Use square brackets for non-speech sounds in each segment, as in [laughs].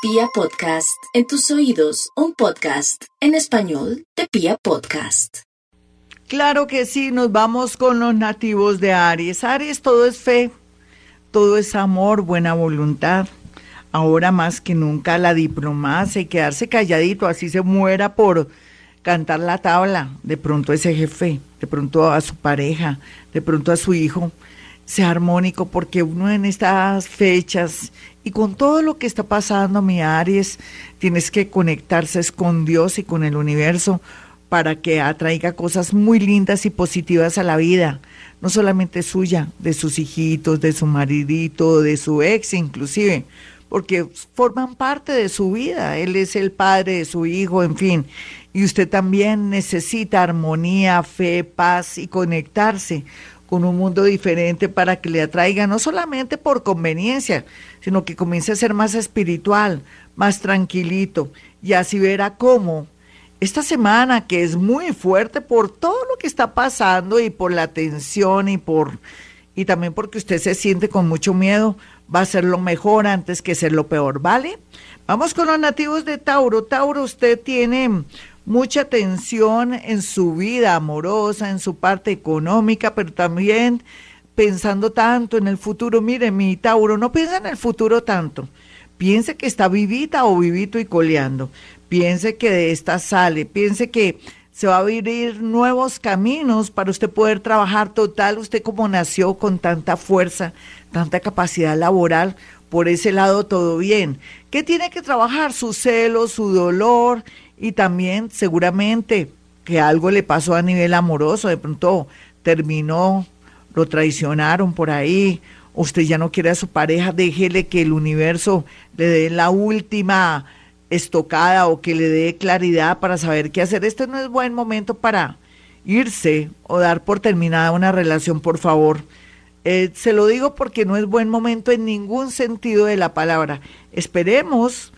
Pia Podcast, en tus oídos, un podcast en español de Pia Podcast. Claro que sí, nos vamos con los nativos de Aries. Aries, todo es fe, todo es amor, buena voluntad. Ahora más que nunca la diplomacia y quedarse calladito, así se muera por cantar la tabla, de pronto a ese jefe, de pronto a su pareja, de pronto a su hijo, sea armónico, porque uno en estas fechas y con todo lo que está pasando, mi Aries, tienes que conectarse con Dios y con el universo para que atraiga cosas muy lindas y positivas a la vida, no solamente suya, de sus hijitos, de su maridito, de su ex inclusive, porque forman parte de su vida, él es el padre de su hijo, en fin, y usted también necesita armonía, fe, paz y conectarse con un mundo diferente para que le atraiga, no solamente por conveniencia, sino que comience a ser más espiritual, más tranquilito, y así verá cómo esta semana, que es muy fuerte por todo lo que está pasando y por la tensión y por y también porque usted se siente con mucho miedo, va a ser lo mejor antes que ser lo peor, ¿vale? Vamos con los nativos de Tauro. Tauro, usted tiene mucha tensión en su vida amorosa, en su parte económica, pero también pensando tanto en el futuro. Mire, mi Tauro, no piensa en el futuro tanto. Piense que está vivita o vivito y coleando. Piense que de esta sale. Piense que se va a abrir nuevos caminos para usted poder trabajar total. Usted como nació con tanta fuerza, tanta capacidad laboral, por ese lado todo bien. ¿Qué tiene que trabajar? Su celo, su dolor y también seguramente que algo le pasó a nivel amoroso, de pronto terminó, lo traicionaron por ahí, usted ya no quiere a su pareja, déjele que el universo le dé la última estocada o que le dé claridad para saber qué hacer. Este no es buen momento para irse o dar por terminada una relación, por favor. Eh, se lo digo porque no es buen momento en ningún sentido de la palabra. Esperemos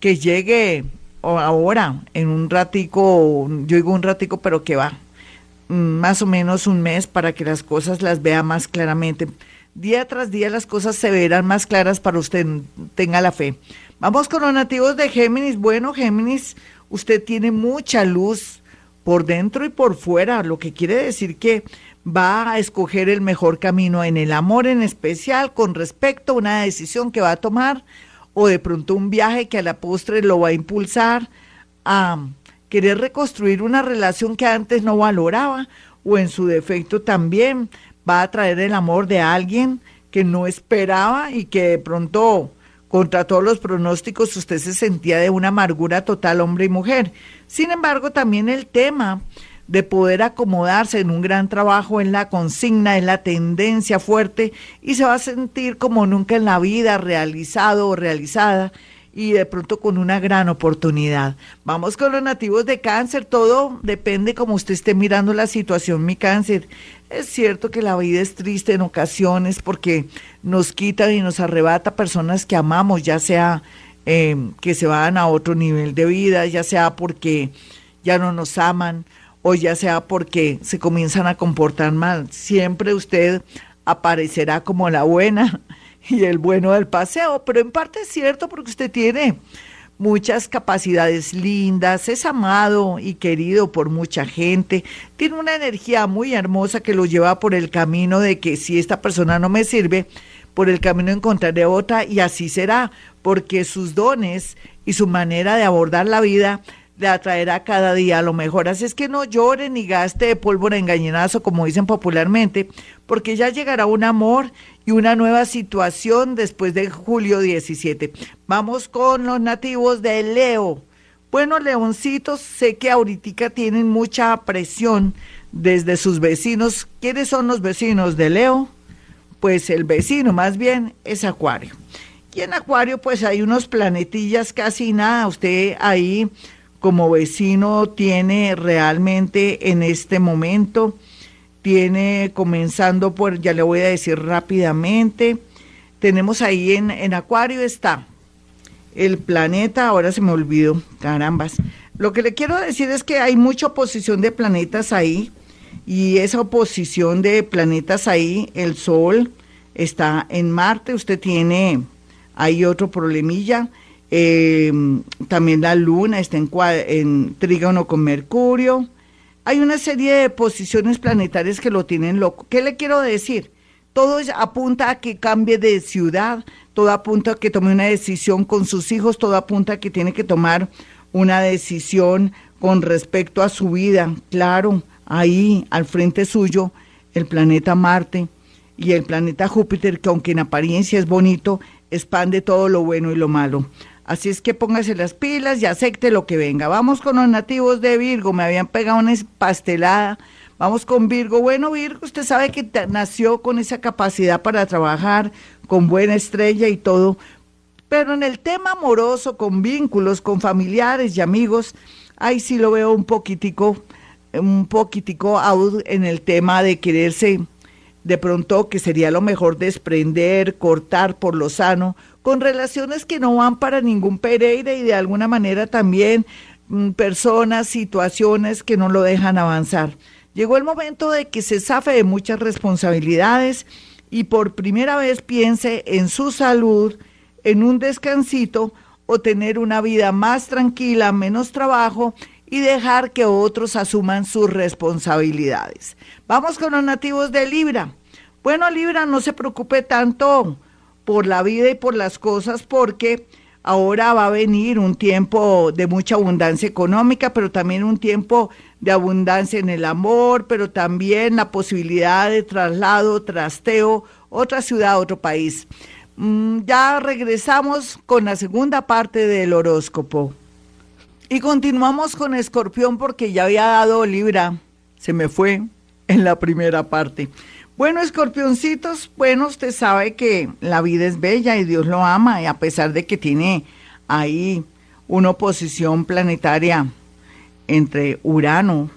que llegue ahora, en un ratico, yo digo un ratico, pero que va, mm, más o menos un mes para que las cosas las vea más claramente. Día tras día las cosas se verán más claras para usted, tenga la fe. Vamos con los nativos de Géminis. Bueno, Géminis, usted tiene mucha luz por dentro y por fuera, lo que quiere decir que va a escoger el mejor camino en el amor en especial con respecto a una decisión que va a tomar o de pronto un viaje que a la postre lo va a impulsar a querer reconstruir una relación que antes no valoraba o en su defecto también va a traer el amor de alguien que no esperaba y que de pronto contra todos los pronósticos usted se sentía de una amargura total hombre y mujer. Sin embargo, también el tema de poder acomodarse en un gran trabajo, en la consigna, en la tendencia fuerte y se va a sentir como nunca en la vida realizado o realizada y de pronto con una gran oportunidad. Vamos con los nativos de cáncer, todo depende como usted esté mirando la situación, mi cáncer. Es cierto que la vida es triste en ocasiones porque nos quita y nos arrebata personas que amamos, ya sea eh, que se van a otro nivel de vida, ya sea porque ya no nos aman o ya sea porque se comienzan a comportar mal. Siempre usted aparecerá como la buena [laughs] y el bueno del paseo, pero en parte es cierto porque usted tiene muchas capacidades lindas, es amado y querido por mucha gente, tiene una energía muy hermosa que lo lleva por el camino de que si esta persona no me sirve, por el camino encontraré otra y así será, porque sus dones y su manera de abordar la vida le atraerá cada día lo mejor. Así es que no llore ni gaste de pólvora engañonazo, como dicen popularmente, porque ya llegará un amor y una nueva situación después de julio 17. Vamos con los nativos de Leo. Bueno, leoncitos, sé que ahorita tienen mucha presión desde sus vecinos. ¿Quiénes son los vecinos de Leo? Pues el vecino más bien es Acuario. Y en Acuario pues hay unos planetillas casi nada. Usted ahí como vecino tiene realmente en este momento, tiene comenzando por, ya le voy a decir rápidamente, tenemos ahí en, en Acuario está el planeta, ahora se me olvidó, carambas. Lo que le quiero decir es que hay mucha oposición de planetas ahí y esa oposición de planetas ahí, el Sol está en Marte, usted tiene ahí otro problemilla, Em, también la luna está en, en trígono con Mercurio. Hay una serie de posiciones planetarias que lo tienen loco. ¿Qué le quiero decir? Todo apunta a que cambie de ciudad, todo apunta a que tome una decisión con sus hijos, todo apunta a que tiene que tomar una decisión con respecto a su vida. Claro, ahí al frente suyo, el planeta Marte y el planeta Júpiter, que aunque en apariencia es bonito, expande todo lo bueno y lo malo. Así es que póngase las pilas y acepte lo que venga. Vamos con los nativos de Virgo. Me habían pegado una pastelada. Vamos con Virgo. Bueno, Virgo, usted sabe que nació con esa capacidad para trabajar, con buena estrella y todo. Pero en el tema amoroso, con vínculos, con familiares y amigos, ahí sí lo veo un poquitico, un poquitico out en el tema de quererse de pronto que sería lo mejor desprender, cortar por lo sano, con relaciones que no van para ningún Pereira y de alguna manera también mm, personas, situaciones que no lo dejan avanzar. Llegó el momento de que se zafe de muchas responsabilidades y por primera vez piense en su salud, en un descansito o tener una vida más tranquila, menos trabajo y dejar que otros asuman sus responsabilidades. Vamos con los nativos de Libra. Bueno, Libra, no se preocupe tanto por la vida y por las cosas, porque ahora va a venir un tiempo de mucha abundancia económica, pero también un tiempo de abundancia en el amor, pero también la posibilidad de traslado, trasteo, otra ciudad, otro país. Mm, ya regresamos con la segunda parte del horóscopo. Y continuamos con Escorpión porque ya había dado Libra, se me fue en la primera parte. Bueno, escorpioncitos, bueno, usted sabe que la vida es bella y Dios lo ama, y a pesar de que tiene ahí una oposición planetaria entre Urano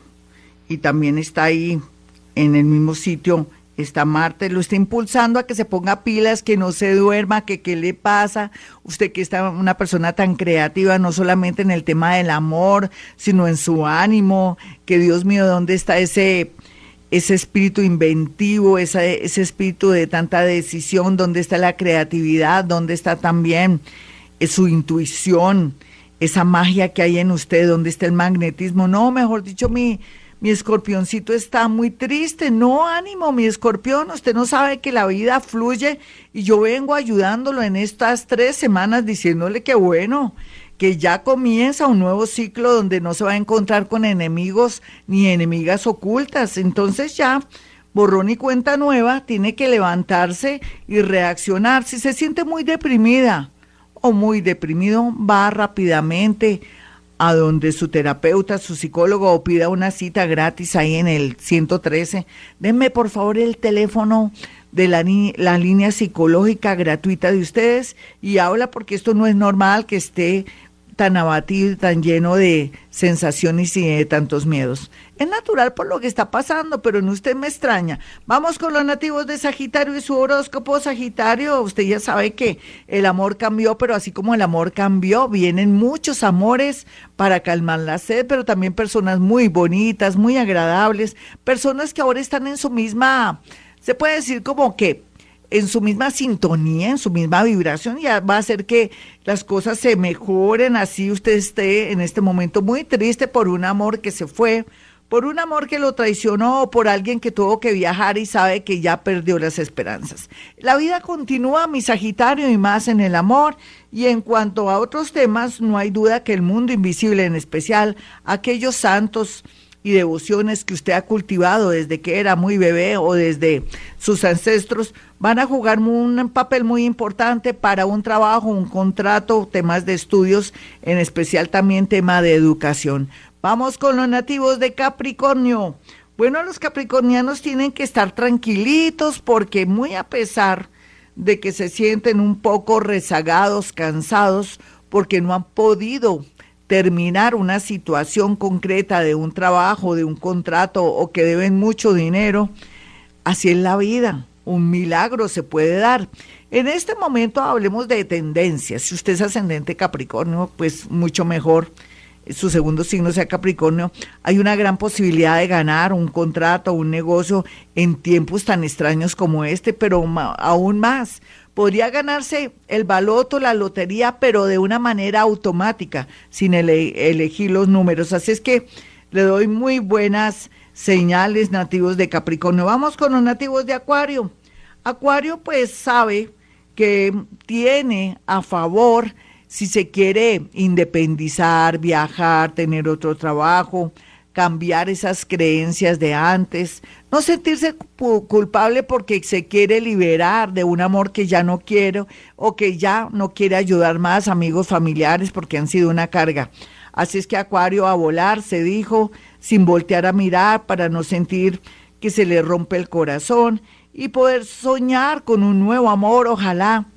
y también está ahí en el mismo sitio, está Marte, lo está impulsando a que se ponga pilas, que no se duerma, que qué le pasa. Usted que está una persona tan creativa, no solamente en el tema del amor, sino en su ánimo, que Dios mío, ¿dónde está ese ese espíritu inventivo, ese, ese espíritu de tanta decisión, dónde está la creatividad, dónde está también eh, su intuición, esa magia que hay en usted, dónde está el magnetismo. No, mejor dicho, mi, mi escorpioncito está muy triste. No, ánimo, mi escorpión, usted no sabe que la vida fluye y yo vengo ayudándolo en estas tres semanas diciéndole que bueno, que ya comienza un nuevo ciclo donde no se va a encontrar con enemigos ni enemigas ocultas. Entonces ya, borrón y cuenta nueva, tiene que levantarse y reaccionar. Si se siente muy deprimida o muy deprimido, va rápidamente a donde su terapeuta, su psicólogo o pida una cita gratis ahí en el 113. Denme por favor el teléfono de la, la línea psicológica gratuita de ustedes y habla porque esto no es normal que esté tan abatido tan lleno de sensaciones y de tantos miedos. Es natural por lo que está pasando, pero no usted me extraña. Vamos con los nativos de Sagitario y su horóscopo Sagitario. Usted ya sabe que el amor cambió, pero así como el amor cambió, vienen muchos amores para calmar la sed, pero también personas muy bonitas, muy agradables, personas que ahora están en su misma, se puede decir como que en su misma sintonía, en su misma vibración, ya va a hacer que las cosas se mejoren, así usted esté en este momento muy triste por un amor que se fue, por un amor que lo traicionó o por alguien que tuvo que viajar y sabe que ya perdió las esperanzas. La vida continúa, mi Sagitario, y más en el amor. Y en cuanto a otros temas, no hay duda que el mundo invisible, en especial aquellos santos, y devociones que usted ha cultivado desde que era muy bebé o desde sus ancestros van a jugar un papel muy importante para un trabajo, un contrato, temas de estudios, en especial también tema de educación. Vamos con los nativos de Capricornio. Bueno, los capricornianos tienen que estar tranquilitos porque muy a pesar de que se sienten un poco rezagados, cansados, porque no han podido terminar una situación concreta de un trabajo, de un contrato o que deben mucho dinero, así es la vida. Un milagro se puede dar. En este momento hablemos de tendencias. Si usted es ascendente Capricornio, pues mucho mejor. Su segundo signo sea Capricornio. Hay una gran posibilidad de ganar un contrato, un negocio en tiempos tan extraños como este, pero aún más podría ganarse el baloto, la lotería, pero de una manera automática, sin elegir los números. Así es que le doy muy buenas señales nativos de Capricornio. Vamos con los nativos de Acuario. Acuario pues sabe que tiene a favor si se quiere independizar, viajar, tener otro trabajo, cambiar esas creencias de antes, no sentirse culpable porque se quiere liberar de un amor que ya no quiero o que ya no quiere ayudar más amigos familiares porque han sido una carga. Así es que Acuario a volar, se dijo, sin voltear a mirar para no sentir que se le rompe el corazón y poder soñar con un nuevo amor, ojalá,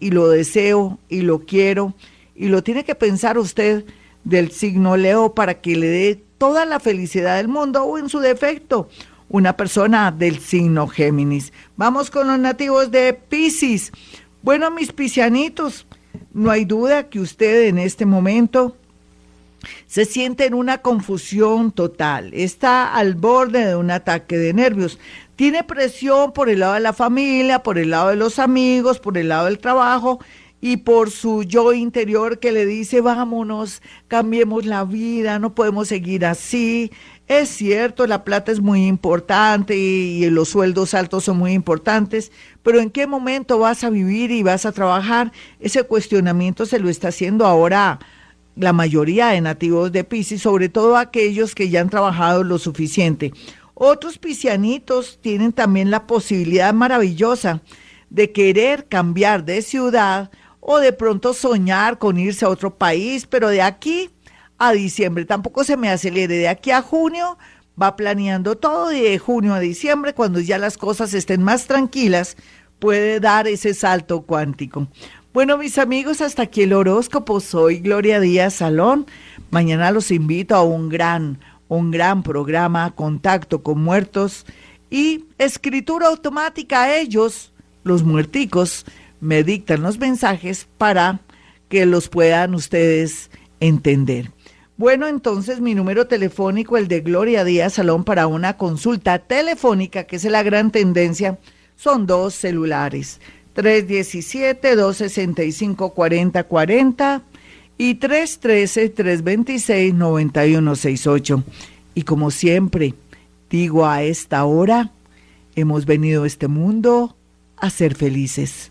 y lo deseo y lo quiero, y lo tiene que pensar usted del signo Leo para que le dé toda la felicidad del mundo o en su defecto una persona del signo Géminis. Vamos con los nativos de Pisces. Bueno, mis piscianitos, no hay duda que usted en este momento se siente en una confusión total, está al borde de un ataque de nervios, tiene presión por el lado de la familia, por el lado de los amigos, por el lado del trabajo y por su yo interior que le dice, vámonos, cambiemos la vida, no podemos seguir así. Es cierto, la plata es muy importante y, los sueldos altos son muy importantes, pero ¿en qué momento vas a vivir y vas a trabajar? Ese cuestionamiento se lo está haciendo ahora la mayoría de nativos de Pisces, sobre todo aquellos que ya han trabajado lo suficiente. Otros piscianitos tienen también la posibilidad maravillosa de querer cambiar de ciudad o de pronto soñar con irse a otro país, pero de aquí a diciembre tampoco se me acelere, de aquí a junio va planeando todo de junio a diciembre, cuando ya las cosas estén más tranquilas, puede dar ese salto cuántico. Bueno, mis amigos, hasta aquí el horóscopo. Soy Gloria Díaz Salón. Mañana los invito a un gran, un gran programa, Contacto con Muertos y escritura automática. Ellos, los muerticos, me dictan los mensajes para que los puedan ustedes entender. Bueno, entonces mi número telefónico, el de Gloria Díaz Salón, para una consulta telefónica, que es la gran tendencia, son dos celulares, 317-265-4040 y 313-326-9168. Y como siempre, digo a esta hora, hemos venido a este mundo a ser felices.